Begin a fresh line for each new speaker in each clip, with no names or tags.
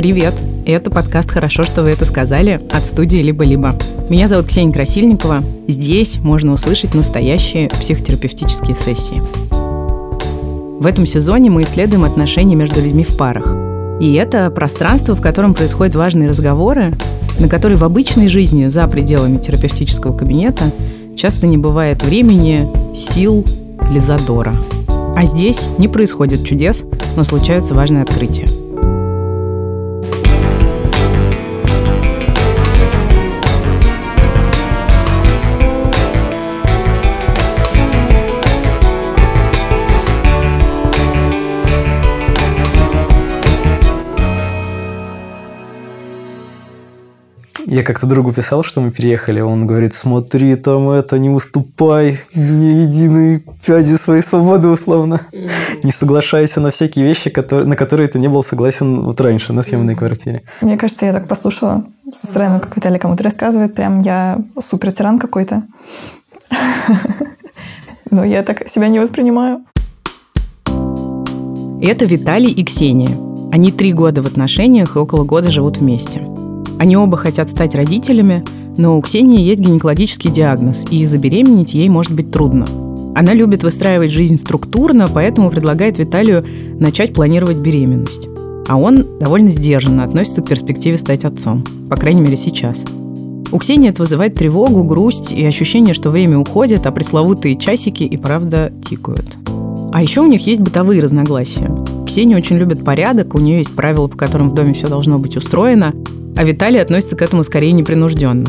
Привет! Это подкаст «Хорошо, что вы это сказали» от студии «Либо-либо». Меня зовут Ксения Красильникова. Здесь можно услышать настоящие психотерапевтические сессии. В этом сезоне мы исследуем отношения между людьми в парах. И это пространство, в котором происходят важные разговоры, на которые в обычной жизни за пределами терапевтического кабинета часто не бывает времени, сил или задора. А здесь не происходит чудес, но случаются важные открытия –
Я как-то другу писал, что мы переехали, он говорит, смотри, там это, не выступай, не единой пяди своей свободы условно. Не соглашайся на всякие вещи, которые, на которые ты не был согласен вот раньше на съемной квартире.
Мне кажется, я так послушала со стороны, как Виталий кому-то рассказывает, прям я супер тиран какой-то. Но я так себя не воспринимаю.
Это Виталий и Ксения. Они три года в отношениях и около года живут вместе. Они оба хотят стать родителями, но у Ксении есть гинекологический диагноз, и забеременеть ей может быть трудно. Она любит выстраивать жизнь структурно, поэтому предлагает Виталию начать планировать беременность. А он довольно сдержанно относится к перспективе стать отцом. По крайней мере, сейчас. У Ксении это вызывает тревогу, грусть и ощущение, что время уходит, а пресловутые часики и правда тикают. А еще у них есть бытовые разногласия. Ксения очень любит порядок, у нее есть правила, по которым в доме все должно быть устроено, а Виталий относится к этому скорее непринужденно.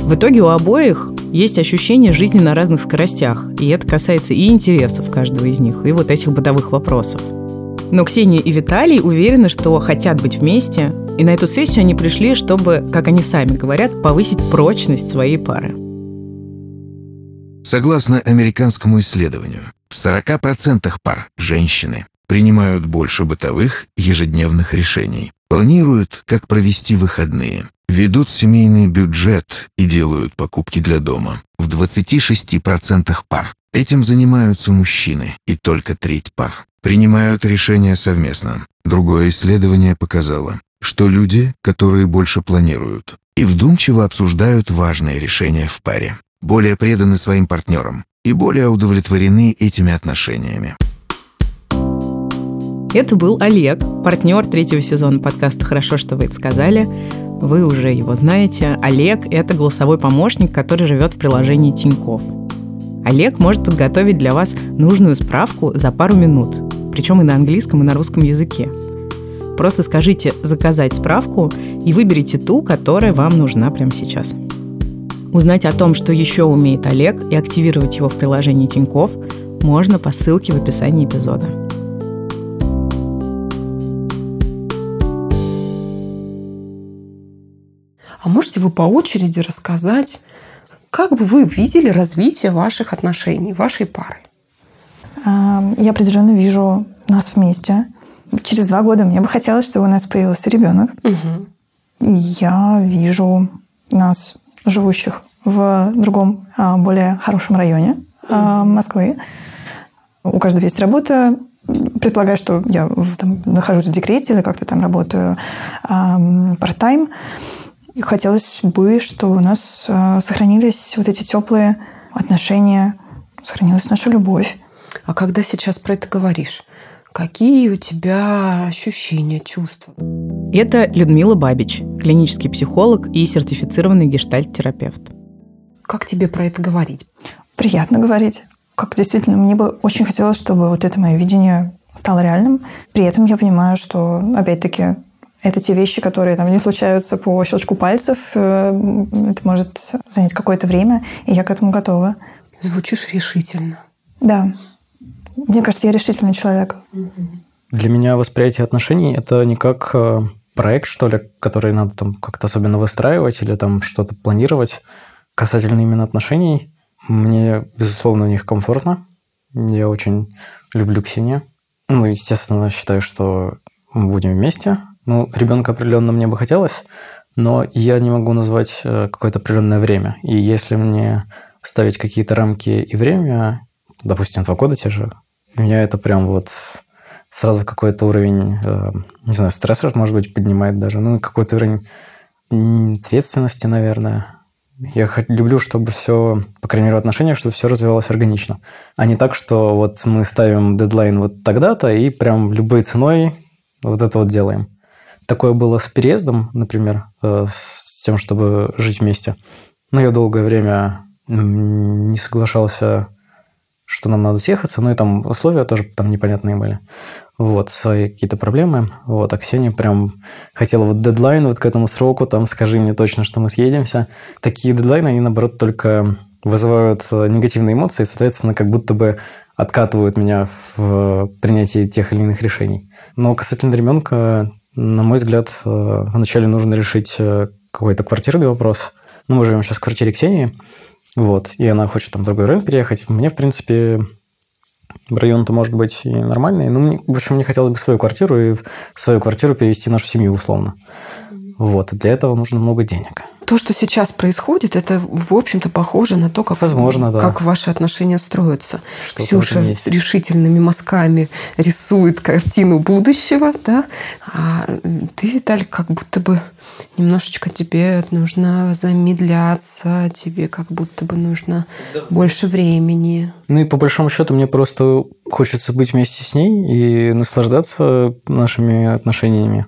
В итоге у обоих есть ощущение жизни на разных скоростях, и это касается и интересов каждого из них, и вот этих бытовых вопросов. Но Ксения и Виталий уверены, что хотят быть вместе, и на эту сессию они пришли, чтобы, как они сами говорят, повысить прочность своей пары.
Согласно американскому исследованию, в 40% пар женщины принимают больше бытовых ежедневных решений, планируют, как провести выходные, ведут семейный бюджет и делают покупки для дома. В 26% пар этим занимаются мужчины, и только треть пар принимают решения совместно. Другое исследование показало, что люди, которые больше планируют и вдумчиво обсуждают важные решения в паре, более преданы своим партнерам и более удовлетворены этими отношениями.
Это был Олег, партнер третьего сезона подкаста «Хорошо, что вы это сказали». Вы уже его знаете. Олег – это голосовой помощник, который живет в приложении Тиньков. Олег может подготовить для вас нужную справку за пару минут, причем и на английском, и на русском языке. Просто скажите «заказать справку» и выберите ту, которая вам нужна прямо сейчас. Узнать о том, что еще умеет Олег, и активировать его в приложении Тиньков можно по ссылке в описании эпизода.
А можете вы по очереди рассказать, как бы вы видели развитие ваших отношений, вашей пары?
Я определенно вижу нас вместе. Через два года мне бы хотелось, чтобы у нас появился ребенок. Угу. Я вижу нас, живущих в другом, а, более хорошем районе угу. Москвы. У каждого есть работа. Предполагаю, что я там, нахожусь в декрете или как-то там работаю part-time. И хотелось бы, чтобы у нас э, сохранились вот эти теплые отношения, сохранилась наша любовь.
А когда сейчас про это говоришь, какие у тебя ощущения, чувства?
Это Людмила Бабич, клинический психолог и сертифицированный гештальт-терапевт.
Как тебе про это говорить?
Приятно говорить. Как действительно, мне бы очень хотелось, чтобы вот это мое видение стало реальным. При этом я понимаю, что, опять-таки, это те вещи, которые там не случаются по щелчку пальцев. Э, это может занять какое-то время, и я к этому готова.
Звучишь решительно.
Да. Мне кажется, я решительный человек.
Для меня восприятие отношений – это не как э, проект, что ли, который надо там как-то особенно выстраивать или там что-то планировать. Касательно именно отношений, мне, безусловно, у них комфортно. Я очень люблю Ксению. Ну, естественно, считаю, что мы будем вместе, ну, ребенка определенно мне бы хотелось, но я не могу назвать э, какое-то определенное время. И если мне ставить какие-то рамки и время, допустим, два года те же, меня это прям вот сразу какой-то уровень, э, не знаю, стресса, может быть, поднимает даже. Ну, какой-то уровень ответственности, наверное. Я люблю, чтобы все, по крайней мере, в отношениях, чтобы все развивалось органично. А не так, что вот мы ставим дедлайн вот тогда-то и прям любой ценой вот это вот делаем. Такое было с переездом, например, э, с тем, чтобы жить вместе. Но я долгое время не соглашался что нам надо съехаться, ну и там условия тоже там непонятные были. Вот, свои какие-то проблемы. Вот, а Ксения прям хотела вот дедлайн вот к этому сроку, там, скажи мне точно, что мы съедемся. Такие дедлайны, они, наоборот, только вызывают э, негативные эмоции, соответственно, как будто бы откатывают меня в принятии тех или иных решений. Но касательно ребенка, на мой взгляд, э, вначале нужно решить э, какой-то квартирный вопрос. Ну, мы живем сейчас в квартире Ксении, вот, и она хочет там в другой район переехать. Мне, в принципе, район-то может быть и нормальный. Ну, мне, в общем, мне хотелось бы свою квартиру и в свою квартиру перевести нашу семью условно. Вот, и для этого нужно много денег.
То, что сейчас происходит, это, в общем-то, похоже на то, как,
Возможно, да.
как ваши отношения строятся. Что Ксюша с решительными мазками рисует картину будущего, да, а ты, Виталий, как будто бы немножечко тебе нужно замедляться, тебе как будто бы нужно да. больше времени.
Ну и по большому счету мне просто хочется быть вместе с ней и наслаждаться нашими отношениями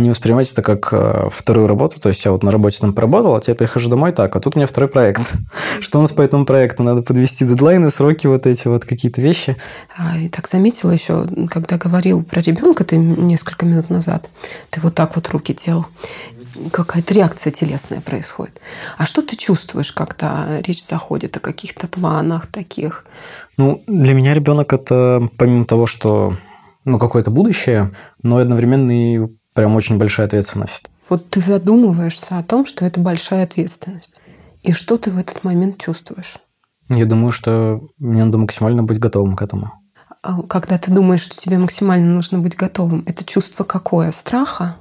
не воспринимать это как э, вторую работу. То есть я вот на работе там поработал, а теперь прихожу домой так, а тут у меня второй проект. Что у нас по этому проекту? Надо подвести дедлайны, сроки, вот эти вот какие-то вещи.
А, и так заметила еще, когда говорил про ребенка ты несколько минут назад, ты вот так вот руки делал какая-то реакция телесная происходит. А что ты чувствуешь, когда речь заходит о каких-то планах таких?
Ну, для меня ребенок это помимо того, что ну, какое-то будущее, но одновременно и прям очень большая ответственность.
Вот ты задумываешься о том, что это большая ответственность. И что ты в этот момент чувствуешь?
Я думаю, что мне надо максимально быть готовым к этому.
А когда ты думаешь, что тебе максимально нужно быть готовым, это чувство какое? Страха?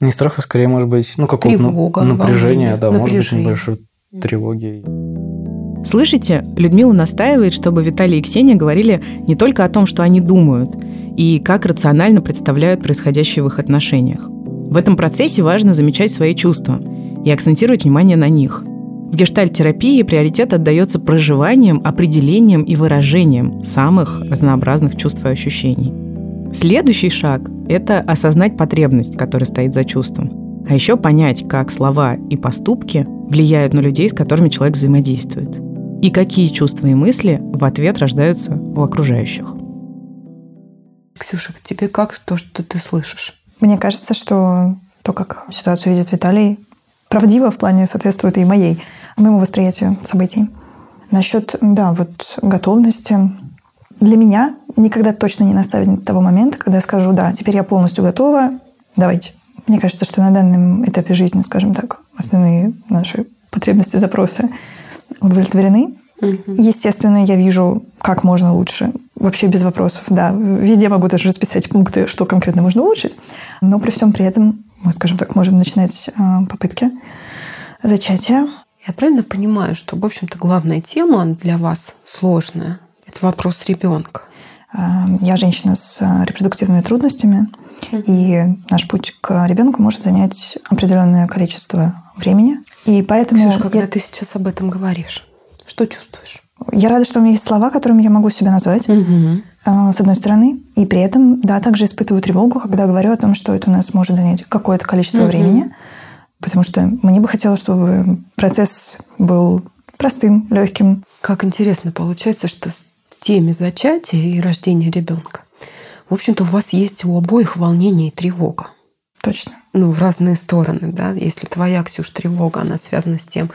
Не страха, скорее, может быть, ну, какого-то
Тревога,
напряжения,
волнение,
да,
напряжение.
может быть, небольшой тревоги.
Слышите, Людмила настаивает, чтобы Виталий и Ксения говорили не только о том, что они думают, и как рационально представляют происходящее в их отношениях. В этом процессе важно замечать свои чувства и акцентировать внимание на них. В гештальт-терапии приоритет отдается проживанием, определением и выражением самых разнообразных чувств и ощущений. Следующий шаг – это осознать потребность, которая стоит за чувством. А еще понять, как слова и поступки влияют на людей, с которыми человек взаимодействует. И какие чувства и мысли в ответ рождаются у окружающих.
Ксюша, тебе как то, что ты слышишь?
Мне кажется, что то, как ситуацию видит Виталий, правдиво в плане соответствует и моей, моему восприятию событий. Насчет, да, вот готовности. Для меня никогда точно не наставит того момента, когда я скажу, да, теперь я полностью готова, давайте. Мне кажется, что на данном этапе жизни, скажем так, основные наши потребности, запросы удовлетворены. Естественно, я вижу, как можно лучше. Вообще без вопросов, да. Везде могу даже расписать пункты, что конкретно можно улучшить. Но при всем при этом мы, скажем так, можем начинать а, попытки зачатия.
Я правильно понимаю, что, в общем-то, главная тема для вас сложная – это вопрос ребенка?
А, я женщина с а, репродуктивными трудностями, и наш путь к ребенку может занять определенное количество времени. И поэтому...
Ксюш, когда я... ты сейчас об этом говоришь, что чувствуешь?
Я рада, что у меня есть слова, которыми я могу себя назвать, угу. с одной стороны. И при этом, да, также испытываю тревогу, когда говорю о том, что это у нас может занять какое-то количество угу. времени. Потому что мне бы хотелось, чтобы процесс был простым, легким.
Как интересно получается, что в теме зачатия и рождения ребенка, в общем-то, у вас есть у обоих волнение и тревога.
Точно.
Ну, в разные стороны, да. Если твоя, Ксюш, тревога, она связана с тем,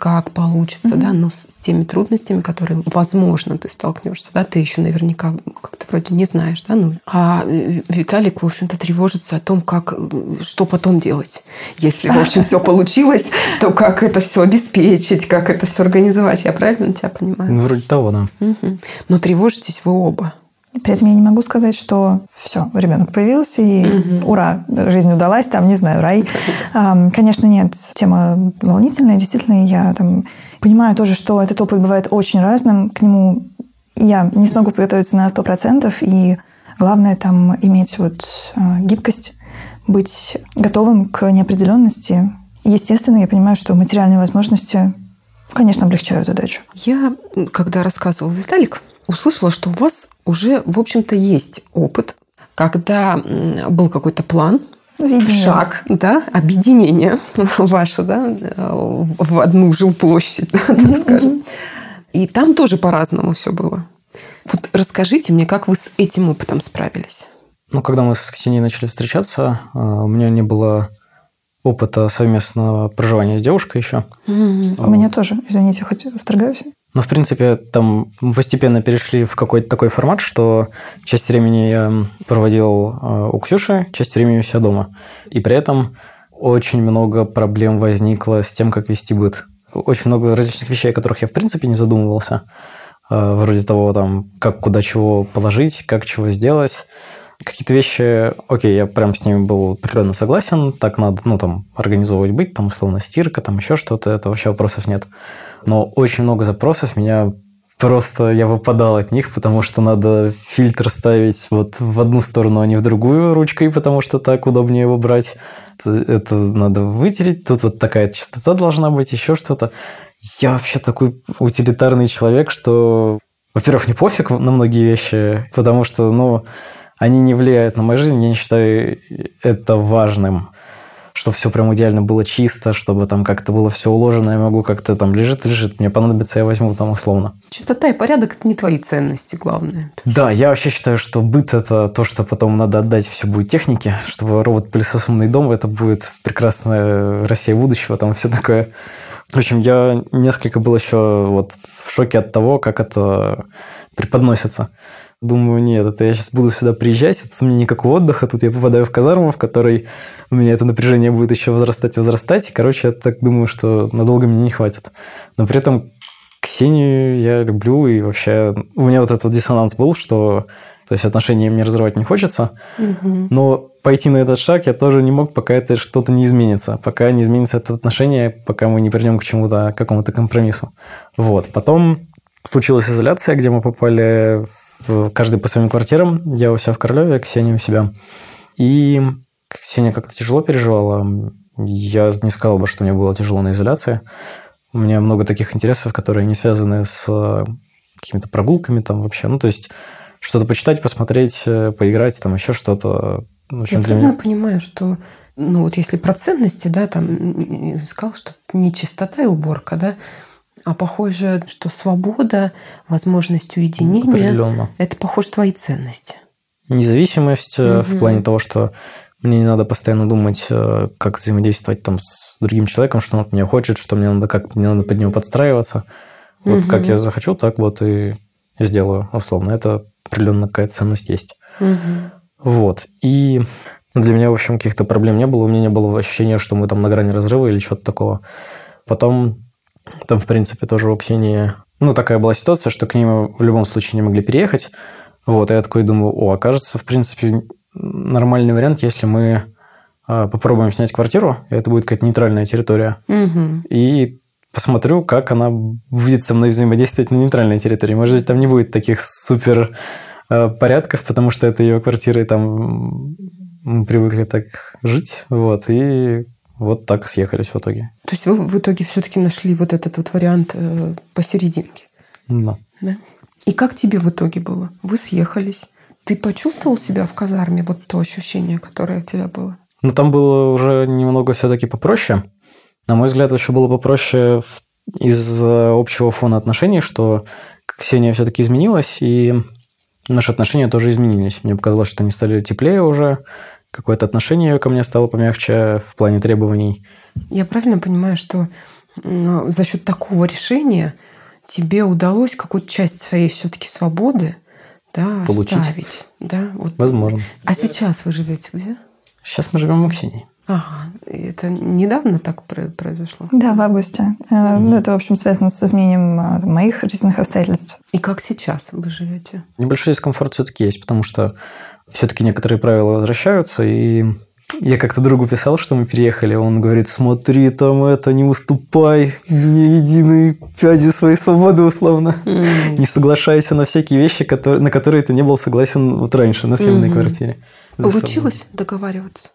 как получится, mm-hmm. да, но с теми трудностями, которые, возможно, ты столкнешься, да, ты еще наверняка как-то вроде не знаешь, да, ну, а Виталик, в общем-то, тревожится о том, как, что потом делать. Если, в общем, все получилось, то как это все обеспечить, как это все организовать. Я правильно тебя понимаю?
Ну, вроде того, да.
Угу. Но тревожитесь вы оба.
При этом я не могу сказать, что все, ребенок появился, и угу. ура, жизнь удалась, там, не знаю, рай. Конечно, нет, тема волнительная. Действительно, я там понимаю тоже, что этот опыт бывает очень разным. К нему я не смогу подготовиться на 100%, и Главное там иметь вот э, гибкость, быть готовым к неопределенности. Естественно, я понимаю, что материальные возможности, конечно, облегчают задачу.
Я, когда рассказывал Виталик, услышала, что у вас уже, в общем-то, есть опыт, когда был какой-то план,
Видение.
шаг, да, объединение ваше, да, в одну жилплощадь, так скажем. И там тоже по-разному все было. Вот расскажите мне, как вы с этим опытом справились?
Ну, когда мы с Ксенией начали встречаться, э, у меня не было опыта совместного проживания с девушкой еще.
У меня тоже, извините, хоть вторгаюсь.
Ну, в принципе, там постепенно перешли в какой-то такой формат, что часть времени я проводил э, у Ксюши, часть времени у себя дома. И при этом очень много проблем возникло с тем, как вести быт. Очень много различных вещей, о которых я, в принципе, не задумывался. Э, вроде того, там, как куда чего положить, как чего сделать. Какие-то вещи, окей, я прям с ними был определенно согласен, так надо, ну, там, организовывать быть, там, условно, стирка, там, еще что-то, это вообще вопросов нет. Но очень много запросов меня просто я выпадал от них, потому что надо фильтр ставить вот в одну сторону, а не в другую ручкой, потому что так удобнее его брать. Это, это надо вытереть, тут вот такая частота должна быть, еще что-то. Я вообще такой утилитарный человек, что, во-первых, не пофиг на многие вещи, потому что, ну, они не влияют на мою жизнь, я не считаю это важным чтобы все прям идеально было чисто, чтобы там как-то было все уложено, я могу как-то там лежит, лежит, мне понадобится, я возьму там условно.
Чистота и порядок – это не твои ценности, главное.
Да, я вообще считаю, что быт – это то, что потом надо отдать все будет технике, чтобы робот-пылесос умный дом – это будет прекрасная Россия будущего, там все такое. В общем, я несколько был еще вот в шоке от того, как это преподносится. Думаю, нет, это я сейчас буду сюда приезжать, тут у меня никакого отдыха, тут я попадаю в казарму, в которой у меня это напряжение будет еще возрастать и возрастать. И, короче, я так думаю, что надолго мне не хватит. Но при этом Ксению я люблю, и вообще у меня вот этот диссонанс был, что то есть отношения мне разрывать не хочется, угу. но пойти на этот шаг я тоже не мог, пока это что-то не изменится, пока не изменится это отношение, пока мы не придем к чему-то, к какому-то компромиссу. Вот. Потом случилась изоляция, где мы попали в каждый по своим квартирам. Я у себя в Королеве, Ксения у себя. И Ксения как-то тяжело переживала. Я не сказал бы, что мне было тяжело на изоляции. У меня много таких интересов, которые не связаны с какими-то прогулками там вообще. Ну, то есть что-то почитать, посмотреть, поиграть, там еще что-то.
В общем, Я для меня... понимаю, что ну вот если про ценности, да, там сказал, что не чистота и уборка, да, а похоже, что свобода, возможность уединения – это, похоже, твои ценности.
Независимость угу. в плане того, что мне не надо постоянно думать, э, как взаимодействовать там с другим человеком, что он от меня хочет, что мне надо, как мне надо под него подстраиваться. Вот угу. как я захочу, так вот и сделаю, условно. Это определенно какая-то ценность есть. Угу. Вот. И для меня, в общем, каких-то проблем не было. У меня не было ощущения, что мы там на грани разрыва или что-то такого. Потом там, в принципе, тоже у Ксении... Ну, такая была ситуация, что к ним в любом случае не могли переехать. Вот, и я такой думаю, о, окажется, в принципе, нормальный вариант, если мы э, попробуем снять квартиру, и это будет какая-то нейтральная территория. Угу. И посмотрю, как она будет со мной взаимодействовать на нейтральной территории. Может быть, там не будет таких супер э, порядков, потому что это ее квартира, и там мы привыкли так жить. Вот, и вот так съехались в итоге.
То есть вы в итоге все-таки нашли вот этот вот вариант э, посерединке?
Да.
да. И как тебе в итоге было? Вы съехались. Ты почувствовал себя в казарме, вот то ощущение, которое у тебя было?
Ну, там было уже немного все-таки попроще. На мой взгляд, еще было попроще из-за общего фона отношений, что Ксения все-таки изменилась, и наши отношения тоже изменились. Мне показалось, что они стали теплее уже, какое-то отношение ко мне стало помягче в плане требований.
Я правильно понимаю, что ну, за счет такого решения тебе удалось какую-то часть своей все-таки свободы да,
Получить.
оставить? Да,
вот. Возможно.
А сейчас вы живете где?
Сейчас мы живем в Ксении.
Ага, это недавно так произошло?
Да, в августе. Mm-hmm. Ну, это, в общем, связано с изменением э, моих жизненных обстоятельств.
И как сейчас вы живете?
Небольшой дискомфорт все-таки есть, потому что все-таки некоторые правила возвращаются, и Я как-то другу писал, что мы переехали, он говорит, смотри, там это, не уступай ни единой пяди своей свободы, условно. Mm. Не соглашайся на всякие вещи, которые, на которые ты не был согласен вот раньше, на съемной mm. квартире.
Получилось договариваться?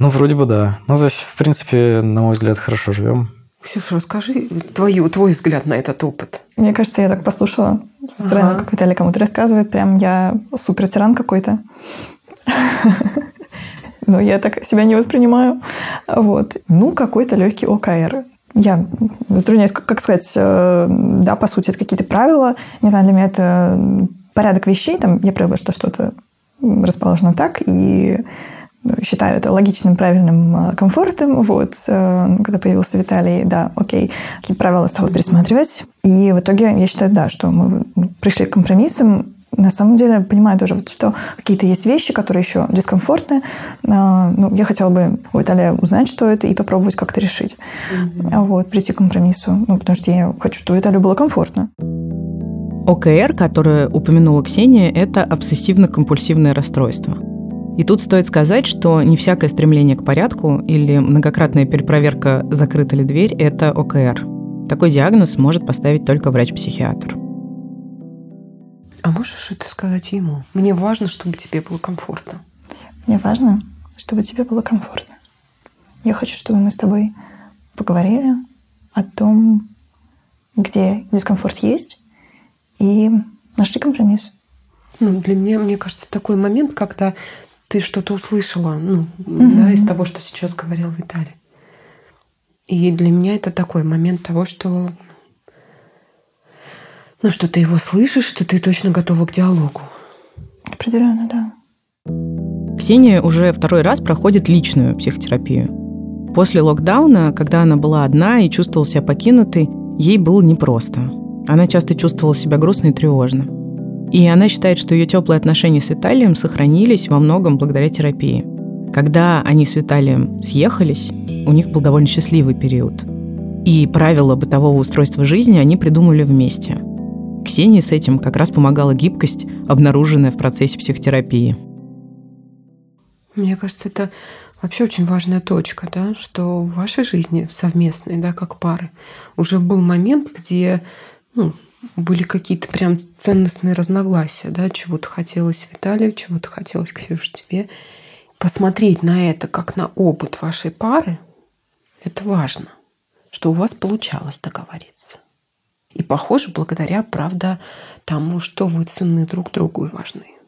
Ну, вроде бы да. Ну, то есть, в принципе, на мой взгляд, хорошо живем.
Ксюша, расскажи твою, твой взгляд на этот опыт.
Мне кажется, я так послушала со стороны, ага. как Виталий кому-то рассказывает. Прям я супер тиран какой-то. Но я так себя не воспринимаю. Вот. Ну, какой-то легкий ОКР. Я затрудняюсь, как сказать, э, да, по сути, это какие-то правила. Не знаю, для меня это порядок вещей. Там я привыкла, что что-то расположено так, и считаю это логичным, правильным, э, комфортным. Вот, э, когда появился Виталий, да, окей, какие правила стала пересматривать. И в итоге я считаю, да, что мы пришли к компромиссам. На самом деле, понимаю тоже, вот, что какие-то есть вещи, которые еще дискомфортны. А, ну, я хотела бы у Виталия узнать, что это, и попробовать как-то решить. Mm-hmm. Вот, прийти к компромиссу. Ну, потому что я хочу, чтобы Виталию было комфортно.
ОКР, которое упомянула Ксения, это обсессивно-компульсивное расстройство. И тут стоит сказать, что не всякое стремление к порядку или многократная перепроверка, закрыта ли дверь, это ОКР. Такой диагноз может поставить только врач-психиатр.
А можешь это сказать ему? Мне важно, чтобы тебе было комфортно.
Мне важно, чтобы тебе было комфортно. Я хочу, чтобы мы с тобой поговорили о том, где дискомфорт есть, и нашли компромисс.
Ну, для меня, мне кажется, такой момент, когда ты что-то услышала, ну, угу. да, из того, что сейчас говорил Виталий. И для меня это такой момент того, что ну, что ты его слышишь, что ты точно готова к диалогу.
Определенно, да.
Ксения уже второй раз проходит личную психотерапию. После локдауна, когда она была одна и чувствовала себя покинутой, ей было непросто. Она часто чувствовала себя грустно и тревожно. И она считает, что ее теплые отношения с Виталием сохранились во многом благодаря терапии. Когда они с Виталием съехались, у них был довольно счастливый период. И правила бытового устройства жизни они придумали вместе. Ксении с этим как раз помогала гибкость, обнаруженная в процессе психотерапии.
Мне кажется, это вообще очень важная точка, да, что в вашей жизни совместной, да, как пары, уже был момент, где ну, были какие-то прям ценностные разногласия, да, чего-то хотелось Виталию, чего-то хотелось Ксюше тебе. Посмотреть на это как на опыт вашей пары, это важно, что у вас получалось договориться. И похоже, благодаря, правда, тому, что вы ценны друг другу и важны.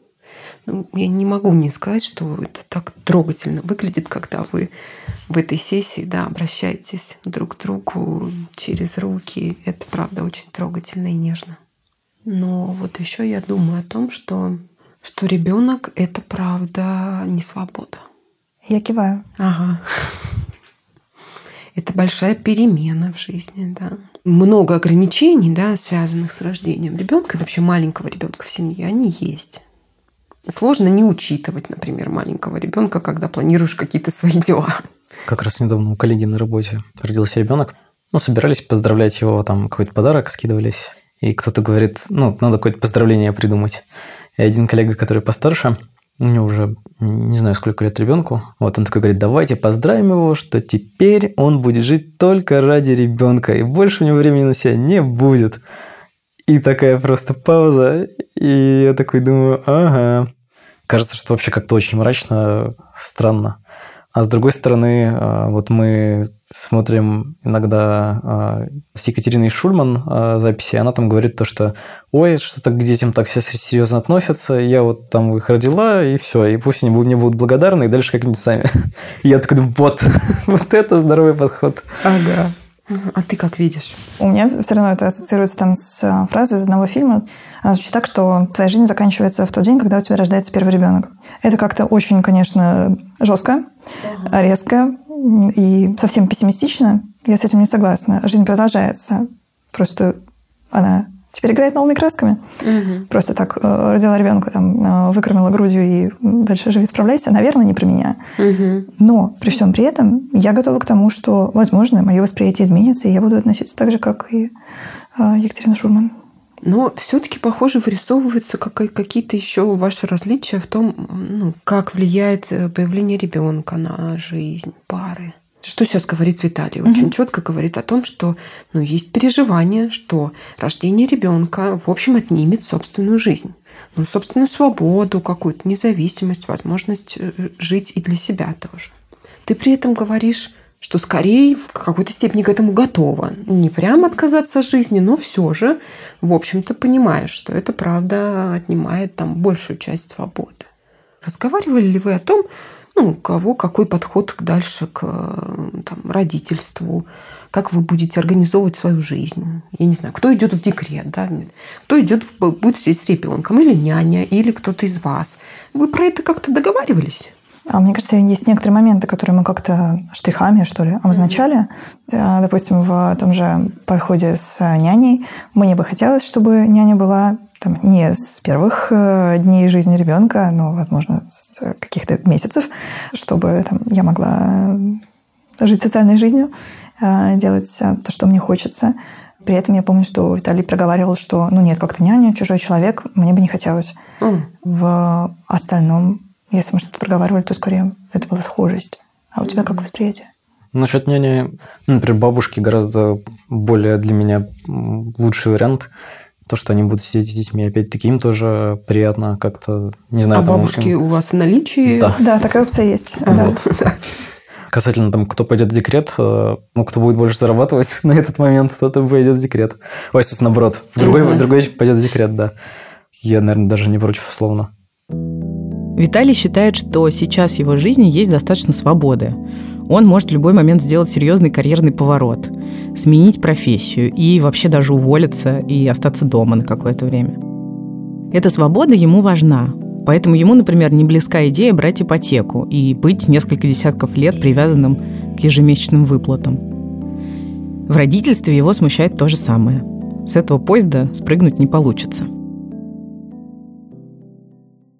Ну, я не могу не сказать, что это так трогательно выглядит, когда вы в этой сессии да, обращаетесь друг к другу через руки. Это, правда, очень трогательно и нежно. Но вот еще я думаю о том, что, что ребенок — это, правда, не свобода.
Я киваю.
Ага. Это большая перемена в жизни, да. Много ограничений, да, связанных с рождением ребенка, вообще маленького ребенка в семье, они есть. Сложно не учитывать, например, маленького ребенка, когда планируешь какие-то свои дела.
Как раз недавно у коллеги на работе родился ребенок. Ну, собирались поздравлять его, там какой-то подарок скидывались. И кто-то говорит, ну, надо какое-то поздравление придумать. И один коллега, который постарше, у него уже не знаю, сколько лет ребенку. Вот он такой говорит, давайте поздравим его, что теперь он будет жить только ради ребенка, и больше у него времени на себя не будет. И такая просто пауза, и я такой думаю, ага. Кажется, что вообще как-то очень мрачно, странно. А с другой стороны, а, вот мы смотрим иногда а, с Екатериной Шульман а, записи, она там говорит то, что ой, что-то к детям так все серьезно относятся, я вот там их родила, и все, и пусть они мне будут благодарны, и дальше как-нибудь сами. Я такой вот, вот это здоровый подход.
Ага. А ты как видишь?
У меня все равно это ассоциируется там с э, фразой из одного фильма. Она звучит так, что твоя жизнь заканчивается в тот день, когда у тебя рождается первый ребенок. Это как-то очень, конечно, жестко, ага. резко и совсем пессимистично. Я с этим не согласна. Жизнь продолжается. Просто она теперь играет новыми красками. Угу. Просто так э, родила ребенка, там, э, выкормила грудью и дальше живи, справляйся. Наверное, не про меня. Угу. Но при всем при этом я готова к тому, что, возможно, мое восприятие изменится, и я буду относиться так же, как и э, Екатерина Шурман.
Но все-таки, похоже, вырисовываются какие-то еще ваши различия в том, ну, как влияет появление ребенка на жизнь пары. Что сейчас говорит Виталий? Очень mm-hmm. четко говорит о том, что ну, есть переживание, что рождение ребенка, в общем, отнимет собственную жизнь. Ну, собственную свободу, какую-то независимость, возможность э, жить и для себя тоже. Ты при этом говоришь что скорее в какой-то степени к этому готова. Не прямо отказаться от жизни, но все же, в общем-то, понимаешь, что это правда отнимает там большую часть свободы. Разговаривали ли вы о том, ну, у кого какой подход дальше к там, родительству, как вы будете организовывать свою жизнь. Я не знаю, кто идет в декрет, да? кто идет, будет сидеть с ребенком, или няня, или кто-то из вас. Вы про это как-то договаривались?
А мне кажется, есть некоторые моменты, которые мы как-то штрихами, что ли, обозначали. Mm-hmm. Допустим, в том же подходе с няней мне бы хотелось, чтобы няня была там, не с первых э, дней жизни ребенка, но, возможно, с каких-то месяцев, чтобы там, я могла жить социальной жизнью, э, делать то, что мне хочется. При этом я помню, что Виталий проговаривал, что ну нет, как-то няня, чужой человек, мне бы не хотелось. Mm. В остальном если мы что-то проговаривали, то скорее это была схожесть. А у тебя как восприятие?
Насчет няни, ну, например, бабушки гораздо более для меня лучший вариант. То, что они будут сидеть с детьми, опять-таки им тоже приятно как-то, не знаю.
А
там,
бабушки им... у вас в наличии?
Да. Да, такая опция есть. Вот.
Да. Касательно там, кто пойдет в декрет, э, ну, кто будет больше зарабатывать на этот момент, тот и пойдет в декрет. Ой, наоборот. Другой, другой пойдет в декрет, да. Я, наверное, даже не против условно.
Виталий считает, что сейчас в его жизни есть достаточно свободы. Он может в любой момент сделать серьезный карьерный поворот, сменить профессию и вообще даже уволиться и остаться дома на какое-то время. Эта свобода ему важна, поэтому ему, например, не близка идея брать ипотеку и быть несколько десятков лет привязанным к ежемесячным выплатам. В родительстве его смущает то же самое. С этого поезда спрыгнуть не получится –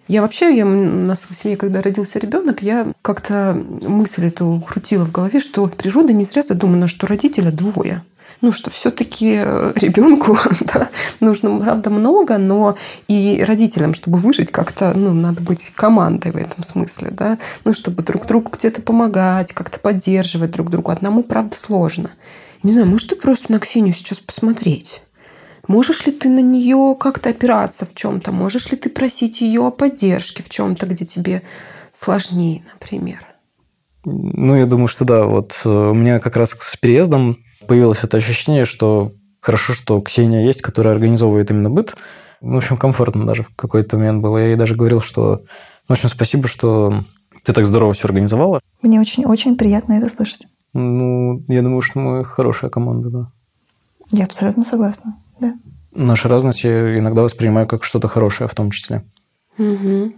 я вообще, я, у нас в семье, когда родился ребенок, я как-то мысль эту крутила в голове, что природа не зря задумана, что родителя двое. Ну, что все-таки э, ребенку да, нужно, правда, много, но и родителям, чтобы выжить, как-то, ну, надо быть командой в этом смысле, да, ну, чтобы друг другу где-то помогать, как-то поддерживать друг другу. Одному, правда, сложно. Не знаю, может, ты просто на Ксению сейчас посмотреть? Можешь ли ты на нее как-то опираться в чем-то? Можешь ли ты просить ее о поддержке в чем-то, где тебе сложнее, например?
Ну, я думаю, что да. Вот э, у меня как раз с переездом появилось это ощущение, что хорошо, что Ксения есть, которая организовывает именно быт. В общем, комфортно даже в какой-то момент было. Я ей даже говорил, что, в общем, спасибо, что ты так здорово все организовала.
Мне очень-очень приятно это слышать.
Ну, я думаю, что мы хорошая команда, да.
Я абсолютно согласна да.
Наши разности я иногда воспринимаю как что-то хорошее в том числе.
Угу.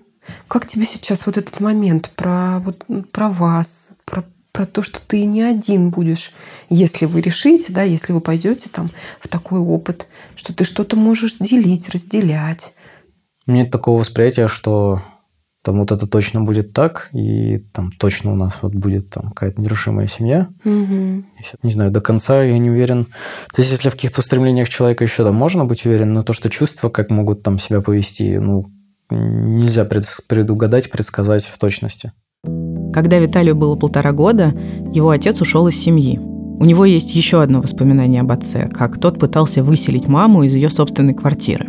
Как тебе сейчас вот этот момент про, вот, про вас, про, про то, что ты не один будешь, если вы решите, да, если вы пойдете там в такой опыт, что ты что-то можешь делить, разделять.
Нет такого восприятия, что там вот это точно будет так, и там точно у нас вот будет там какая-то нерушимая семья.
Угу.
Не знаю, до конца я не уверен. То есть, если в каких-то устремлениях человека еще там можно быть уверен, но то, что чувства, как могут там себя повести, ну, нельзя предугадать, предсказать в точности.
Когда Виталию было полтора года, его отец ушел из семьи. У него есть еще одно воспоминание об отце, как тот пытался выселить маму из ее собственной квартиры.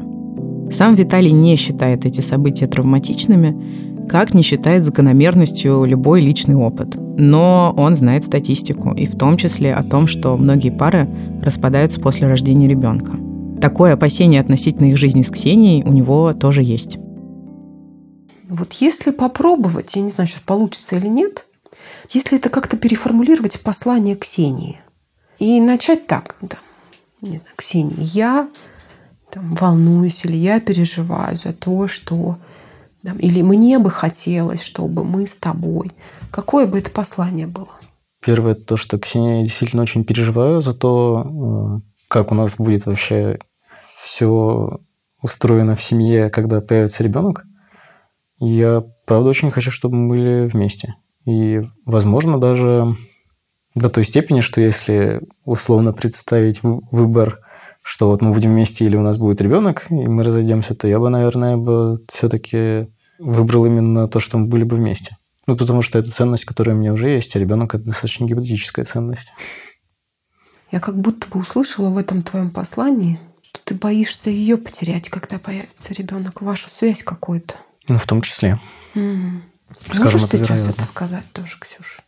Сам Виталий не считает эти события травматичными, как не считает закономерностью любой личный опыт. Но он знает статистику, и в том числе о том, что многие пары распадаются после рождения ребенка. Такое опасение относительно их жизни с Ксенией у него тоже есть.
Вот если попробовать, я не знаю, сейчас получится или нет, если это как-то переформулировать в послание Ксении и начать так, да, не знаю, Ксения, я там, волнуюсь или я переживаю за то, что там, или мне бы хотелось, чтобы мы с тобой. Какое бы это послание было?
Первое, то, что Ксения действительно очень переживаю за то, э, как у нас будет вообще все устроено в семье, когда появится ребенок. Я, правда, очень хочу, чтобы мы были вместе. И, возможно, даже до той степени, что если условно представить выбор что вот мы будем вместе или у нас будет ребенок, и мы разойдемся, то я бы, наверное, бы все-таки выбрал именно то, что мы были бы вместе. Ну, потому что это ценность, которая у меня уже есть, а ребенок – это достаточно гипотетическая ценность.
Я как будто бы услышала в этом твоем послании, что ты боишься ее потерять, когда появится ребенок, вашу связь какую-то.
Ну, в том числе.
Угу.
Скажем,
Можешь
это
сейчас
вероятно.
это сказать тоже, Ксюша?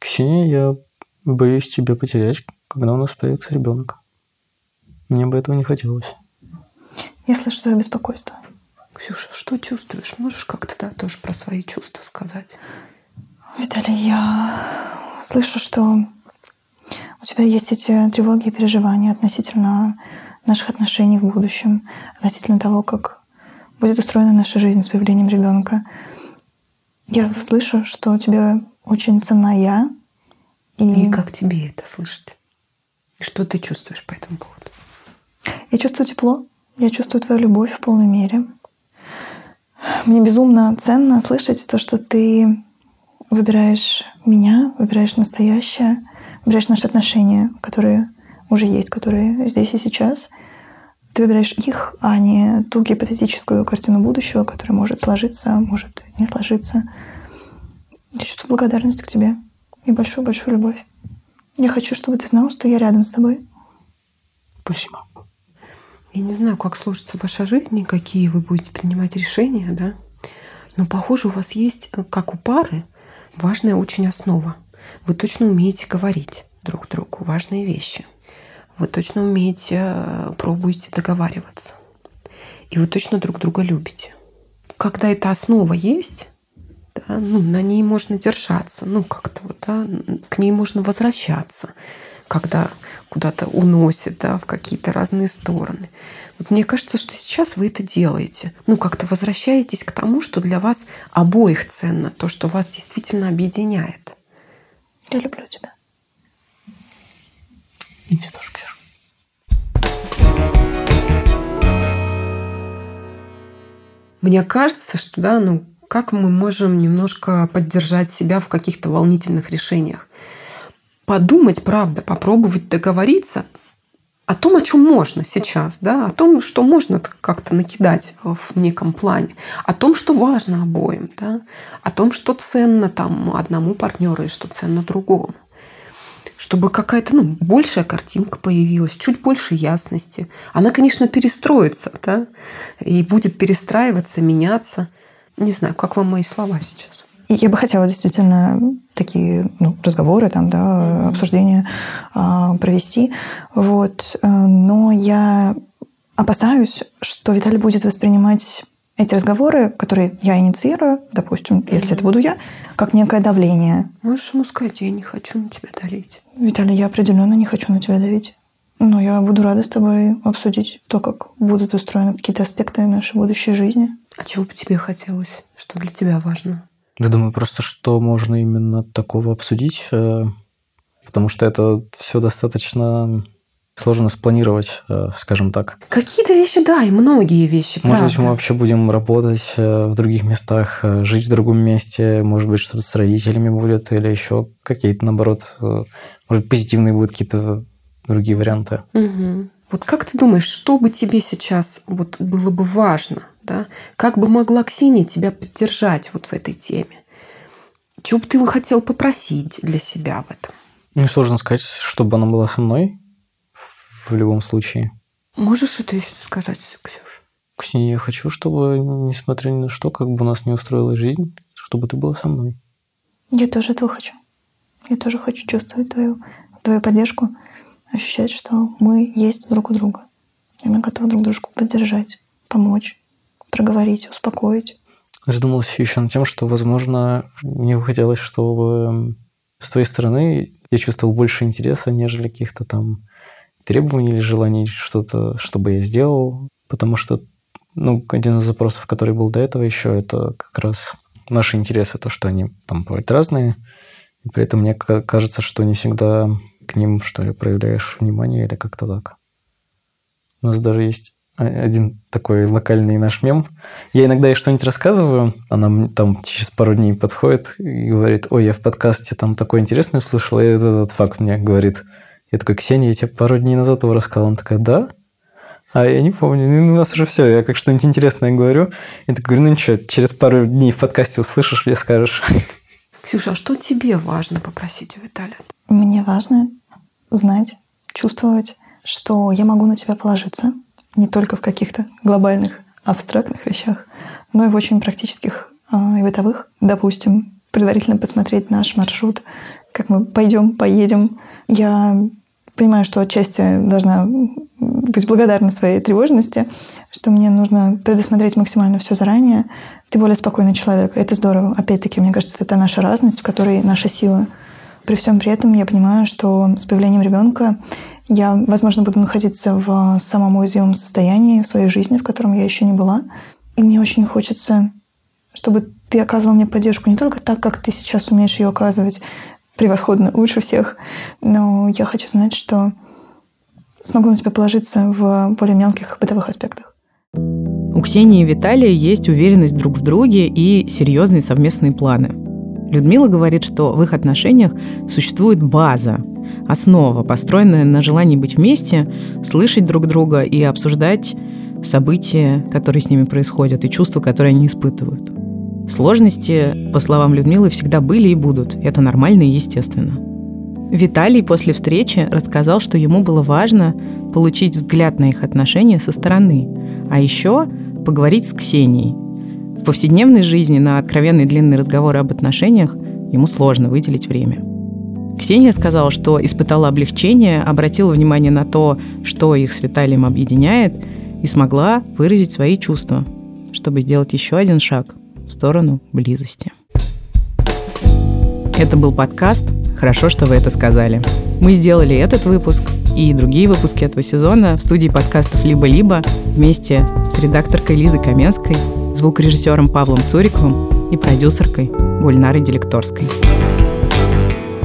Ксения, я боюсь тебя потерять, когда у нас появится ребенок. Мне бы этого не хотелось.
Я слышу твое беспокойство.
Ксюша, что чувствуешь? Можешь как-то да, тоже про свои чувства сказать?
Виталий, я слышу, что у тебя есть эти тревоги и переживания относительно наших отношений в будущем, относительно того, как будет устроена наша жизнь с появлением ребенка. Я слышу, что тебе очень ценна я.
И как тебе это слышать? Что ты чувствуешь по этому поводу?
Я чувствую тепло, я чувствую твою любовь в полной мере. Мне безумно ценно слышать то, что ты выбираешь меня, выбираешь настоящее, выбираешь наши отношения, которые уже есть, которые здесь и сейчас. Ты выбираешь их, а не ту гипотетическую картину будущего, которая может сложиться, может не сложиться. Я чувствую благодарность к тебе и большую-большую любовь. Я хочу, чтобы ты знал, что я рядом с тобой.
Спасибо.
Я не знаю, как сложится ваша жизнь и какие вы будете принимать решения, да? Но, похоже, у вас есть, как у пары, важная очень основа. Вы точно умеете говорить друг другу важные вещи. Вы точно умеете, пробуете договариваться. И вы точно друг друга любите. Когда эта основа есть, да, ну, на ней можно держаться, ну, как-то да, к ней можно возвращаться, когда куда-то уносит, да, в какие-то разные стороны. Вот мне кажется, что сейчас вы это делаете. Ну, как-то возвращаетесь к тому, что для вас обоих ценно, то, что вас действительно объединяет.
Я люблю тебя.
И тебя тоже, Ксюша.
Мне кажется, что, да, ну, как мы можем немножко поддержать себя в каких-то волнительных решениях? Подумать, правда, попробовать договориться о том, о чем можно сейчас, да, о том, что можно как-то накидать в неком плане, о том, что важно обоим, да, о том, что ценно там одному партнеру и что ценно другому. Чтобы какая-то ну, большая картинка появилась, чуть больше ясности. Она, конечно, перестроится, да, и будет перестраиваться, меняться. Не знаю, как вам мои слова сейчас?
И я бы хотела действительно такие ну, разговоры, там, да, обсуждения э, провести. Вот. Но я опасаюсь, что Виталий будет воспринимать эти разговоры, которые я инициирую, допустим, mm-hmm. если это буду я, как некое давление.
Можешь ему сказать, я не хочу на тебя давить.
Виталий, я определенно не хочу на тебя давить. Но я буду рада с тобой обсудить то, как будут устроены какие-то аспекты нашей будущей жизни.
А чего бы тебе хотелось? Что для тебя важно?
Я думаю просто, что можно именно такого обсудить, потому что это все достаточно сложно спланировать, скажем так.
Какие-то вещи, да, и многие вещи,
Может
правда.
быть, мы вообще будем работать в других местах, жить в другом месте, может быть, что-то с родителями будет, или еще какие-то, наоборот, может, позитивные будут какие-то другие варианты.
Угу. Вот как ты думаешь, что бы тебе сейчас вот было бы важно, да? Как бы могла Ксения тебя поддержать вот в этой теме? Чего бы ты хотел попросить для себя в этом?
Мне сложно сказать, чтобы она была со мной в любом случае.
Можешь это еще сказать, Ксюша?
Ксения, я хочу, чтобы, несмотря ни на что, как бы у нас не устроилась жизнь, чтобы ты была со мной.
Я тоже этого хочу. Я тоже хочу чувствовать твою, твою поддержку, ощущать, что мы есть друг у друга. И мы готовы друг дружку поддержать, помочь, проговорить, успокоить.
Задумался еще над тем, что, возможно, мне бы хотелось, чтобы с твоей стороны я чувствовал больше интереса, нежели каких-то там требований или желаний что-то, чтобы я сделал. Потому что, ну, один из запросов, который был до этого еще, это как раз наши интересы, то, что они там бывают разные. И при этом мне кажется, что не всегда к ним, что ли, проявляешь внимание или как-то так. У нас даже есть один такой локальный наш мем. Я иногда ей что-нибудь рассказываю, она там через пару дней подходит и говорит, ой, я в подкасте там такое интересное услышала, и этот, этот факт мне говорит. Я такой, Ксения, я тебе пару дней назад его рассказал. Она такая, да? А я не помню. Ну, у нас уже все. Я как что-нибудь интересное говорю. И так говорю, ну ничего, через пару дней в подкасте услышишь и скажешь.
Ксюша, а что тебе важно попросить у Виталия?
Мне важно знать, чувствовать, что я могу на тебя положиться не только в каких-то глобальных, абстрактных вещах, но и в очень практических а, и бытовых. Допустим, предварительно посмотреть наш маршрут, как мы пойдем, поедем. Я понимаю, что отчасти должна быть благодарна своей тревожности, что мне нужно предусмотреть максимально все заранее. Ты более спокойный человек. Это здорово. Опять-таки, мне кажется, это наша разность, в которой наша сила. При всем при этом я понимаю, что с появлением ребенка я, возможно, буду находиться в самом уязвимом состоянии в своей жизни, в котором я еще не была. И мне очень хочется, чтобы ты оказывал мне поддержку не только так, как ты сейчас умеешь ее оказывать, превосходно, лучше всех, но я хочу знать, что смогу на себя положиться в более мелких бытовых аспектах.
У Ксении и Виталия есть уверенность друг в друге и серьезные совместные планы. Людмила говорит, что в их отношениях существует база, основа, построенная на желании быть вместе, слышать друг друга и обсуждать события, которые с ними происходят, и чувства, которые они испытывают. Сложности, по словам Людмилы, всегда были и будут. Это нормально и естественно. Виталий после встречи рассказал, что ему было важно получить взгляд на их отношения со стороны, а еще поговорить с Ксенией. Повседневной жизни на откровенные длинные разговоры об отношениях ему сложно выделить время. Ксения сказала, что испытала облегчение, обратила внимание на то, что их с Виталием объединяет, и смогла выразить свои чувства, чтобы сделать еще один шаг в сторону близости. Это был подкаст «Хорошо, что вы это сказали». Мы сделали этот выпуск и другие выпуски этого сезона в студии подкастов «Либо-либо» вместе с редакторкой Лизой Каменской, звукорежиссером Павлом Цуриковым и продюсеркой Гульнарой Делекторской.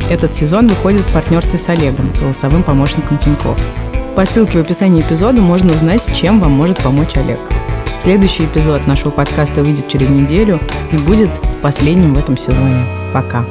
Этот сезон выходит в партнерстве с Олегом, голосовым помощником Тинькофф. По ссылке в описании эпизода можно узнать, чем вам может помочь Олег. Следующий эпизод нашего подкаста выйдет через неделю и будет последним в этом сезоне. Пока.